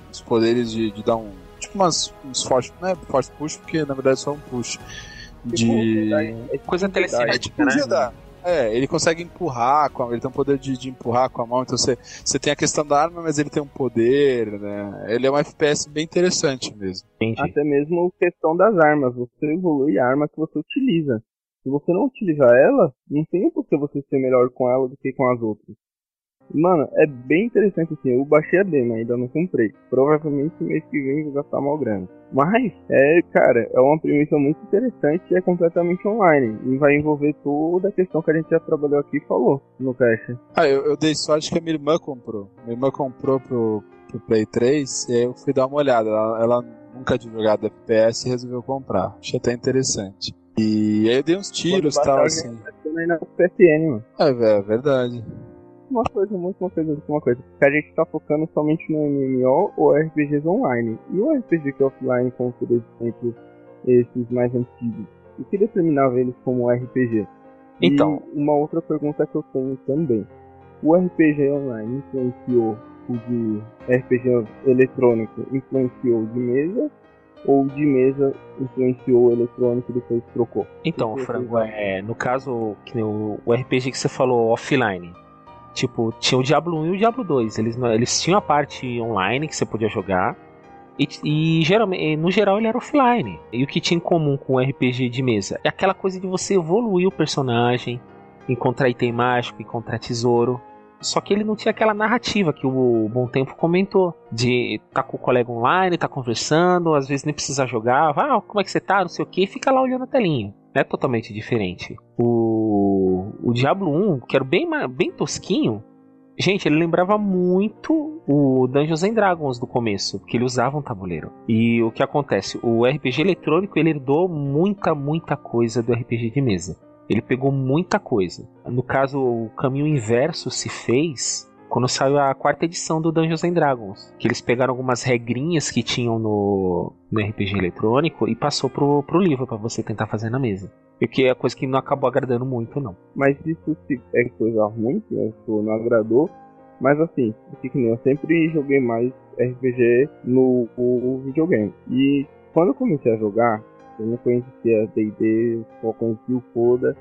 uns poderes de, de dar um, tipo umas, uns force, não é force push, porque na verdade é só um push. De... É Coisa tipo. É telecinética, tipo um né? É, ele consegue empurrar, com a, ele tem um poder de, de empurrar com a mão, então você, você tem a questão da arma, mas ele tem um poder, né? Ele é um FPS bem interessante mesmo. Entendi. Até mesmo questão das armas. Você evolui a arma que você utiliza. Se você não utilizar ela, não tem por que você ser melhor com ela do que com as outras. Mano, é bem interessante assim. Eu baixei a demo, ainda não comprei. Provavelmente mês que vem vou gastar mal grana. Mas, é, cara, é uma premissa muito interessante e é completamente online. E vai envolver toda a questão que a gente já trabalhou aqui e falou no caixa. Ah, eu, eu dei sorte que a minha irmã comprou. Minha irmã comprou pro, pro Play 3 e aí eu fui dar uma olhada. Ela, ela nunca tinha jogado FPS e resolveu comprar. Achei até interessante. E aí eu dei uns tiros e tal, assim. Na PSN, mano. É, é verdade. uma coisa, muito uma coisa, uma coisa. Que a gente tá focando somente no MMO ou RPGs online. E o RPG que é offline, como por exemplo, esses mais antigos. O que determinava eles como RPG? Então. E uma outra pergunta que eu tenho também. O RPG online influenciou o de RPG eletrônico influenciou de mesa ou de mesa influenciou o eletrônico e depois trocou? Então, Frango, é, no caso, o, o RPG que você falou offline. Tipo, tinha o Diablo 1 e o Diablo 2. Eles, eles tinham a parte online que você podia jogar. E, e geralmente, no geral ele era offline. E o que tinha em comum com o RPG de mesa? É aquela coisa de você evoluir o personagem, encontrar item mágico, encontrar tesouro. Só que ele não tinha aquela narrativa que o Bom Tempo comentou. De tá com o colega online, tá conversando, às vezes nem precisa jogar. Ah, como é que você tá? Não sei o que, fica lá olhando a telinha. É totalmente diferente. O, o Diablo 1, que era bem, bem tosquinho, gente, ele lembrava muito o Dungeons and Dragons do começo, porque ele usava um tabuleiro. E o que acontece? O RPG eletrônico ele herdou muita, muita coisa do RPG de mesa. Ele pegou muita coisa. No caso, o caminho inverso se fez quando saiu a quarta edição do Dungeons and Dragons. Que eles pegaram algumas regrinhas que tinham no, no RPG eletrônico e passou pro, pro livro para você tentar fazer na mesa. E que é coisa que não acabou agradando muito, não. Mas isso é coisa ruim, que não agradou. Mas assim, porque eu sempre joguei mais RPG no, o videogame. E quando eu comecei a jogar, eu não conhecia D&D, só conhecia o Coda.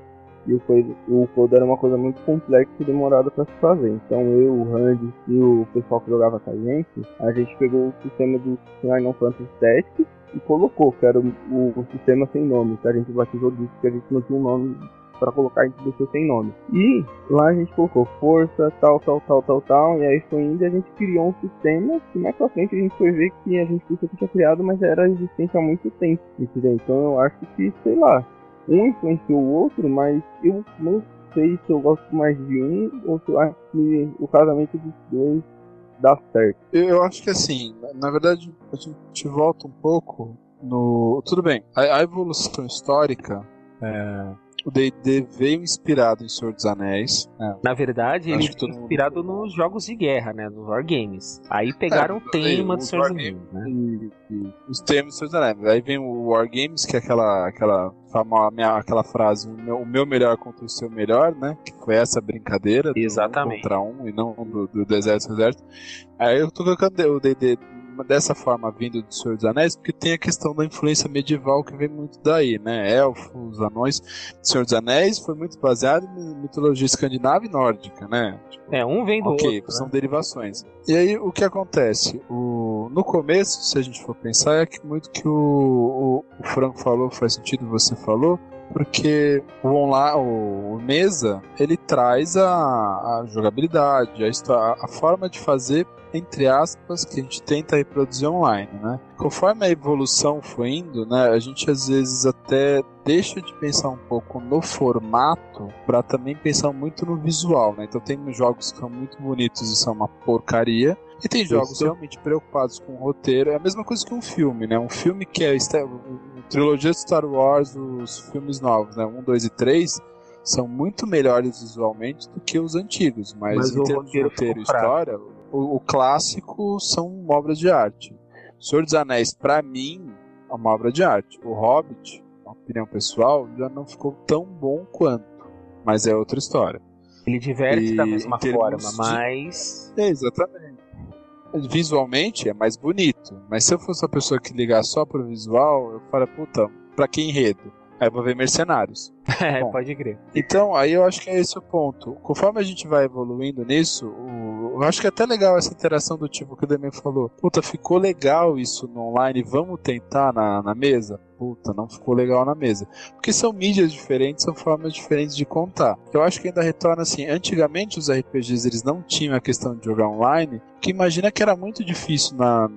E o, coisa, o era uma coisa muito complexa e demorada para se fazer. Então eu, o Randy e o pessoal que jogava com a gente, a gente pegou o sistema do Final Fantasy Tactics e colocou, que era o, o, o sistema sem nome, que a gente batizou disso, que a gente não tinha um nome para colocar, a gente deixou sem nome. E lá a gente colocou força, tal, tal, tal, tal, tal, e aí foi indo e a gente criou um sistema que mais pra frente a gente foi ver que a gente pensou que tinha criado, mas era existente há muito tempo, entendeu? Então eu acho que, sei lá, um influenciou o outro, mas eu não sei se eu gosto mais de um ou se eu acho que o casamento dos dois dá certo. Eu, acho que assim, na verdade, a gente volta um pouco no. Tudo bem, a, a evolução histórica. é, o D&D veio inspirado em Senhor dos Anéis. né? Na verdade, Acho ele mundo- inspirado nos jogos de guerra, né? Nos wargames. Aí pegaram É, o tema do Senhor dos. Anéis, né? E, e os termos do Senhor dos Anéis. Aí vem o Wargames, que é aquela, aquela, fama, minha- aquela frase, o meu, o meu melhor contra o seu melhor, né? Que foi essa brincadeira do Exatamente. um contra um e não do, do, exército. Aí eu tô colocando o D&D dessa forma vindo do Senhor dos Anéis, porque tem a questão da influência medieval que vem muito daí, né? Elfos, anões. Senhor dos Anéis foi muito baseado em mitologia escandinava e nórdica, né? Tipo, é, um vem do okay, outro. são né? derivações. E aí o que acontece? O, no começo, se a gente for pensar, é que muito que o, o, o Franco falou faz sentido, você falou, porque o online, o, mesa, ele traz a, a jogabilidade, a, a forma de fazer entre aspas, que a gente tenta reproduzir online, né? Conforme a evolução foi indo, né, a gente às vezes até deixa de pensar um pouco no formato para também pensar muito no visual, né? Então tem jogos que são muito bonitos e são uma porcaria, e tem jogos Isso. realmente preocupados com o roteiro. É a mesma coisa que um filme, né? Um filme que é a trilogia de Star Wars, os filmes novos, né? Um, dois e três são muito melhores visualmente do que os antigos, mas, mas em termos de roteiro e história, o, o, clássico são obras de arte. O Senhor dos Anéis, para mim, é uma obra de arte. O Hobbit, uma opinião pessoal, já não ficou tão bom quanto, mas é outra história. Ele diverte e, da mesma forma, de... mas. É, exatamente. Visualmente é mais bonito, mas se eu fosse uma pessoa que ligar só pro visual, eu falo, puta, pra que enredo? Aí eu vou ver Mercenários. [LAUGHS] É, Bom, pode crer. Então, aí eu acho que é esse o ponto. Conforme a gente vai evoluindo nisso, o... eu acho que é até legal essa interação do tipo que o Demian falou. Puta, ficou legal isso no online, vamos tentar na, na mesa? Puta, não ficou legal na mesa. Porque são mídias diferentes, são formas diferentes de contar. Eu acho que ainda retorna assim, antigamente os RPGs eles não tinham a questão de jogar online, que imagina que era muito difícil na,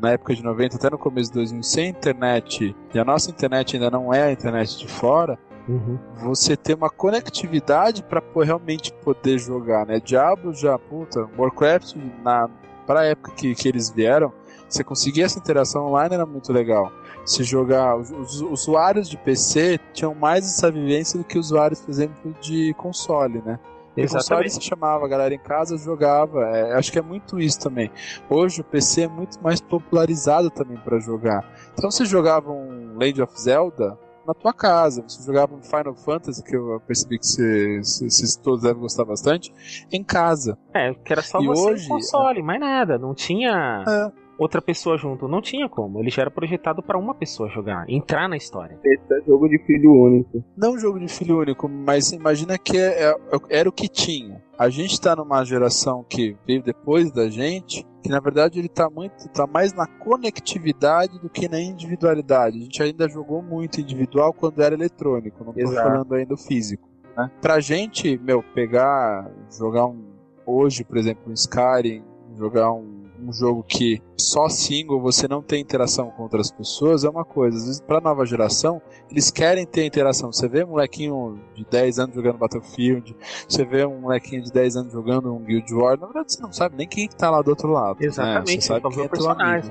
na época de 90 até no começo de 2000 sem internet, e a nossa internet ainda não é a internet de fora, uhum. você ter uma conectividade para realmente poder jogar, né? Diablo já, puta, Warcraft, na, pra época que, que eles vieram, você conseguir essa interação online era muito legal. Se jogar, os, os, usuários de PC tinham mais essa vivência do que usuários, por exemplo, de console, né? Exatamente. se chamava a galera em casa, jogava. É, acho que é muito isso também. Hoje o PC é muito mais popularizado também para jogar. Então você jogava um Legend of Zelda na tua casa, você jogava um Final Fantasy, que eu percebi que vocês todos devem gostar bastante, em casa. É, que era só e você hoje, console, mais nada. Não tinha. É outra pessoa junto. Não tinha como. Ele já era projetado para uma pessoa jogar, entrar na história. Esse é jogo de filho único. Não jogo de filho único, mas imagina que é, é, era o que tinha. A gente está numa geração que veio depois da gente, que na verdade ele está muito, tá mais na conectividade do que na individualidade. A gente ainda jogou muito individual quando era eletrônico, não estou falando ainda do físico. Né? Pra gente, meu, pegar, jogar um hoje, por exemplo, um Skyrim, jogar um um jogo que só single você não tem interação com outras pessoas é uma coisa. Às vezes, pra nova geração, eles querem ter interação. Você vê um molequinho de 10 anos jogando Battlefield, você vê um molequinho de 10 anos jogando um Guild Wars, na verdade você não sabe nem quem tá lá do outro lado. Exatamente, né? Você sabe quem é teu amigo.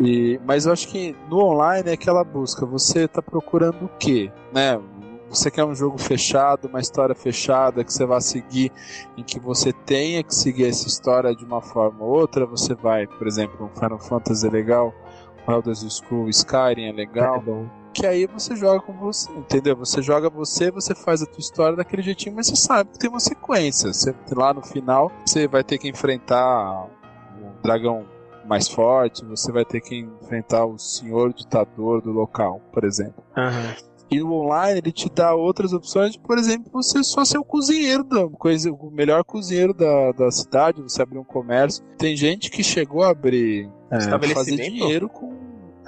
E, mas eu acho que no online é aquela busca, você tá procurando o quê? Né? Você quer um jogo fechado, uma história fechada que você vai seguir, em que você tenha que seguir essa história de uma forma ou outra. Você vai, por exemplo, um Final Fantasy é legal, um Elder Scrolls Skyrim é legal. É que aí você joga com você, entendeu? Você joga você, você faz a tua história daquele jeitinho, mas você sabe que tem uma sequência. Você, lá no final, você vai ter que enfrentar um dragão mais forte, você vai ter que enfrentar o senhor ditador do local, por exemplo. Uhum. E o online ele te dá outras opções, por exemplo, você só ser o cozinheiro da coisa, o melhor cozinheiro da, da cidade, você abrir um comércio. Tem gente que chegou a abrir, é, fazer dinheiro com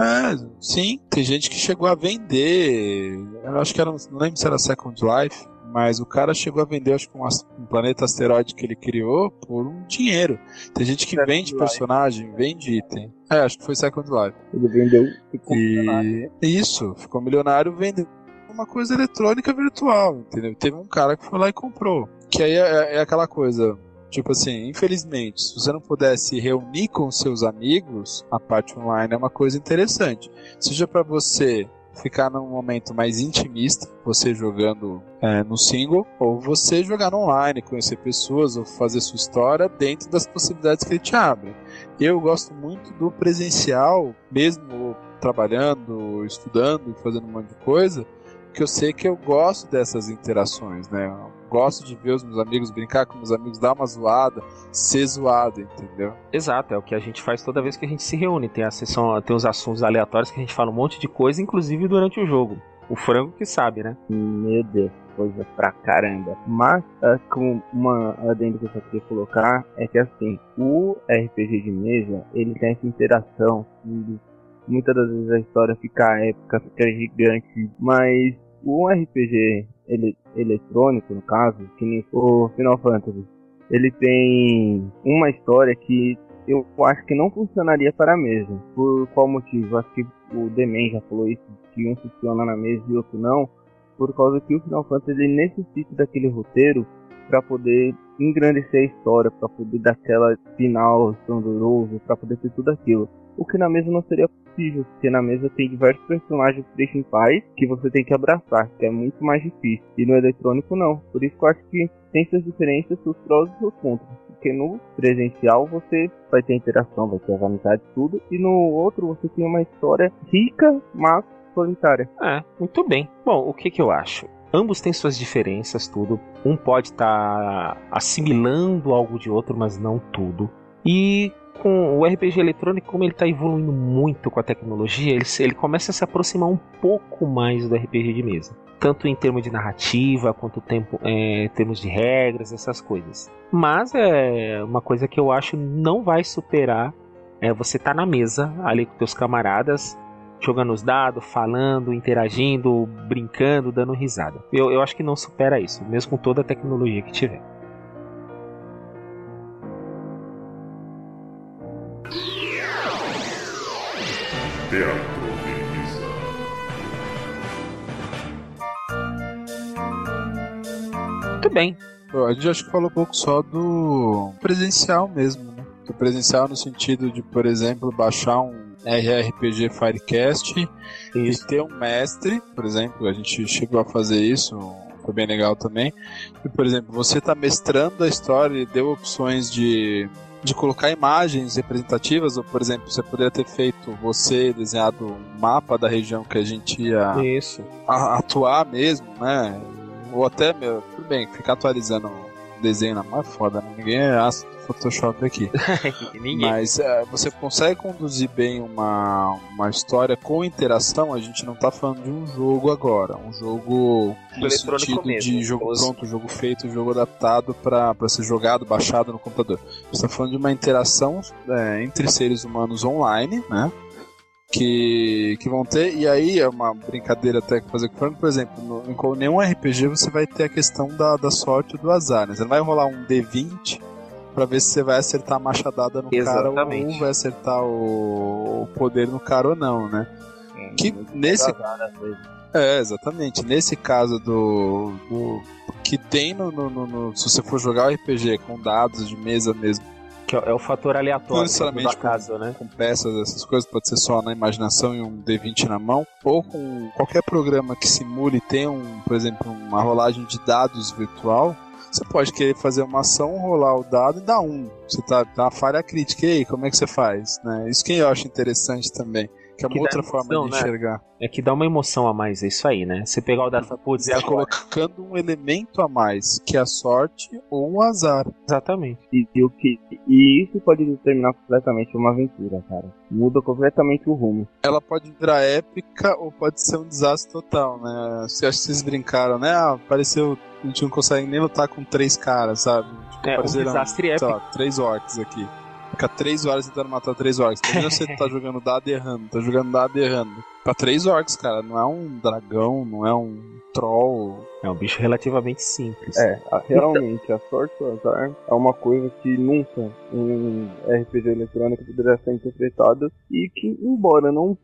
é, sim, tem gente que chegou a vender. Eu acho que era, não lembro se era Second Life, mas o cara chegou a vender, acho que um, um planeta asteroide que ele criou por um dinheiro. Tem gente que Second vende Life. personagem, vende item. É, acho que foi Second Life. Ele vendeu ficou e... milionário. Isso, ficou milionário vendendo uma coisa eletrônica virtual, entendeu? Teve um cara que foi lá e comprou. Que aí é, é aquela coisa. Tipo assim, infelizmente, se você não pudesse reunir com seus amigos, a parte online é uma coisa interessante. Seja para você ficar num momento mais intimista, você jogando é, no single, ou você jogar online, conhecer pessoas, ou fazer sua história dentro das possibilidades que ele te abre. Eu gosto muito do presencial, mesmo trabalhando, estudando, fazendo um monte de coisa, que eu sei que eu gosto dessas interações, né? Gosto de ver os meus amigos brincar com meus amigos, dar uma zoada, ser zoado, entendeu? Exato, é o que a gente faz toda vez que a gente se reúne. Tem a sessão, tem os assuntos aleatórios que a gente fala um monte de coisa, inclusive durante o jogo. O frango que sabe, né? Meu Deus, coisa pra caramba. Mas, uh, com uma adendo que eu só queria colocar, é que assim, o RPG de mesa, ele tem essa interação. Muitas das vezes a história fica épica, fica gigante, mas o RPG ele, eletrônico, no caso, que nem o Final Fantasy, ele tem uma história que eu acho que não funcionaria para a mesa. Por qual motivo? Acho que o Demen já falou isso, que um funciona na mesa e outro não, por causa que o Final Fantasy ele necessita daquele roteiro para poder engrandecer a história, para poder dar aquela final estrondoso, para poder ter tudo aquilo. O que na mesa não seria possível, porque na mesa tem diversos personagens principais que você tem que abraçar, que é muito mais difícil. E no eletrônico não. Por isso que eu acho que tem suas diferenças, seus prós e seus contras. Porque no presencial você vai ter interação, vai ter as amizades, tudo. E no outro você tem uma história rica, mas solitária. É, muito bem. Bom, o que, que eu acho? Ambos têm suas diferenças, tudo. Um pode estar tá assimilando algo de outro, mas não tudo. E com o RPG eletrônico, como ele está evoluindo muito com a tecnologia, ele, ele começa a se aproximar um pouco mais do RPG de mesa. Tanto em termos de narrativa, quanto tempo, é, em termos de regras, essas coisas. Mas é uma coisa que eu acho não vai superar é você tá na mesa ali com teus camaradas, jogando os dados, falando, interagindo, brincando, dando risada. Eu, eu acho que não supera isso, mesmo com toda a tecnologia que tiver. Teatro Mesa. Muito bem. A gente acho que falou um pouco só do presencial mesmo, né? Do presencial no sentido de, por exemplo, baixar um RRPG Firecast isso. e ter um mestre, por exemplo, a gente chegou a fazer isso, foi bem legal também. E, por exemplo, você está mestrando a história e deu opções de de colocar imagens representativas, ou por exemplo, você poderia ter feito você desenhado um mapa da região que a gente ia Isso. atuar mesmo, né? Ou até, meu, tudo bem, ficar atualizando o desenho na mão é foda, né? Ninguém é ácido Photoshop aqui. [LAUGHS] Mas é, você consegue conduzir bem uma, uma história com interação. A gente não tá falando de um jogo agora. Um jogo no sentido mesmo, de jogo pronto, jogo feito, jogo adaptado para ser jogado, baixado no computador. Você tá falando de uma interação é, entre seres humanos online, né? que, que vão ter, e aí é uma brincadeira até que fazer com o por exemplo, no, em nenhum RPG você vai ter a questão da, da sorte e do azar, né? Você não vai rolar um D20 para ver se você vai acertar a machadada no Exatamente. cara ou vai acertar o, o poder no cara ou não, né? É, que nesse é, exatamente. Nesse caso do, do que tem no, no, no, se você for jogar o RPG com dados de mesa mesmo, que é o fator aleatório necessariamente com, casa, né? com peças, essas coisas, pode ser só na imaginação e um D20 na mão, ou com qualquer programa que simule ter um, por exemplo, uma rolagem de dados virtual, você pode querer fazer uma ação, rolar o dado e dar um. Você tá, tá falha crítica. E aí, como é que você faz? Né? Isso que eu acho interessante também. Que é uma que outra emoção, forma de né? enxergar. É que dá uma emoção a mais, é isso aí, né? Você pegar o e putz, é colocando um elemento a mais, que é a sorte ou o azar. Exatamente. E, e, o que, e isso pode determinar completamente uma aventura, cara. Muda completamente o rumo. Ela pode virar épica ou pode ser um desastre total, né? Acho que vocês brincaram, né? Ah, apareceu a gente não consegue nem lutar com três caras, sabe? Tipo, é, um desastre épico. Lá, três orcs aqui. Fica três horas tentando matar três orcs. Imagina você tá [LAUGHS] jogando dado e errando, tá jogando dado e errando. Pra três orcs, cara, não é um dragão, não é um troll. É um bicho relativamente simples. É, realmente, a sorte do azar é uma coisa que nunca em RPG eletrônico poderia ser interpretada e que, embora não,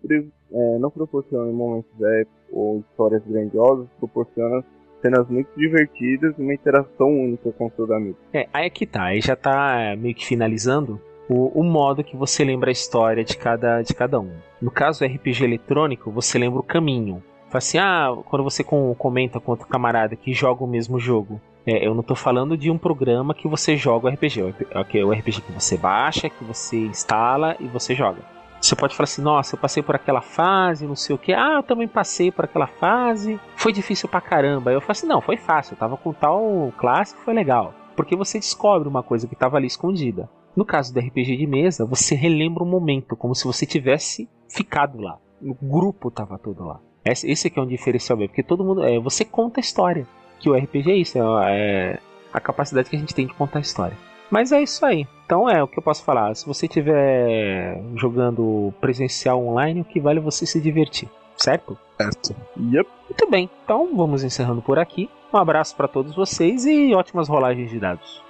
é, não proporcione momentos épicos ou histórias grandiosas, proporciona cenas muito divertidas e uma interação única com seus amigos. É, aí é que tá, aí já tá meio que finalizando o, o, modo que você lembra a história de cada, de cada um. No caso do RPG eletrônico, você lembra o caminho. Fala assim, ah, quando você com, comenta com outro camarada que joga o mesmo jogo. É, eu não estou falando de um programa que você joga o RPG. É o RPG que você baixa, que você instala e você joga. Você pode falar assim, nossa, eu passei por aquela fase, não sei o que. Ah, eu também passei por aquela fase. Foi difícil pra caramba. Eu falo assim, não, foi fácil. Eu tava com tal classe, foi legal. Porque você descobre uma coisa que tava ali escondida. No caso do RPG de mesa, você relembra um momento, como se você tivesse ficado lá. O grupo tava todo lá. Esse, esse aqui é um diferencial mesmo, porque todo mundo. É, você conta a história. Que o RPG é isso, é a capacidade que a gente tem de contar a história. Mas é isso aí. Então é o que eu posso falar. Se você estiver jogando presencial online, o que vale é você se divertir, certo? Certo. Yep. Muito bem. Então vamos encerrando por aqui. Um abraço para todos vocês e ótimas rolagens de dados.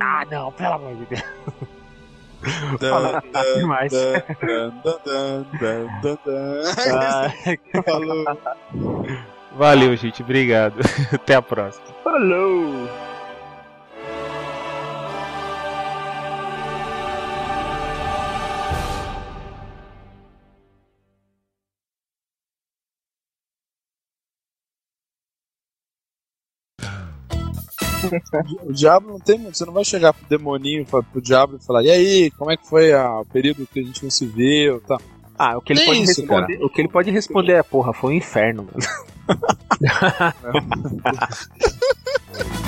Ah, não, pelo amor de Deus. [LAUGHS] Demais. Ah, Falou. valeu, gente. Obrigado. [LAUGHS] Até a próxima. Falou! O diabo não tem. Você não vai chegar pro demoninho, fa- pro diabo e falar, e aí, como é que foi a- o período que a gente não se viu? Tá. Ah, o que ele Que pode isso, responder, o que ele pode responder é, porra, foi um inferno, mano. [LAUGHS] [LAUGHS] [LAUGHS]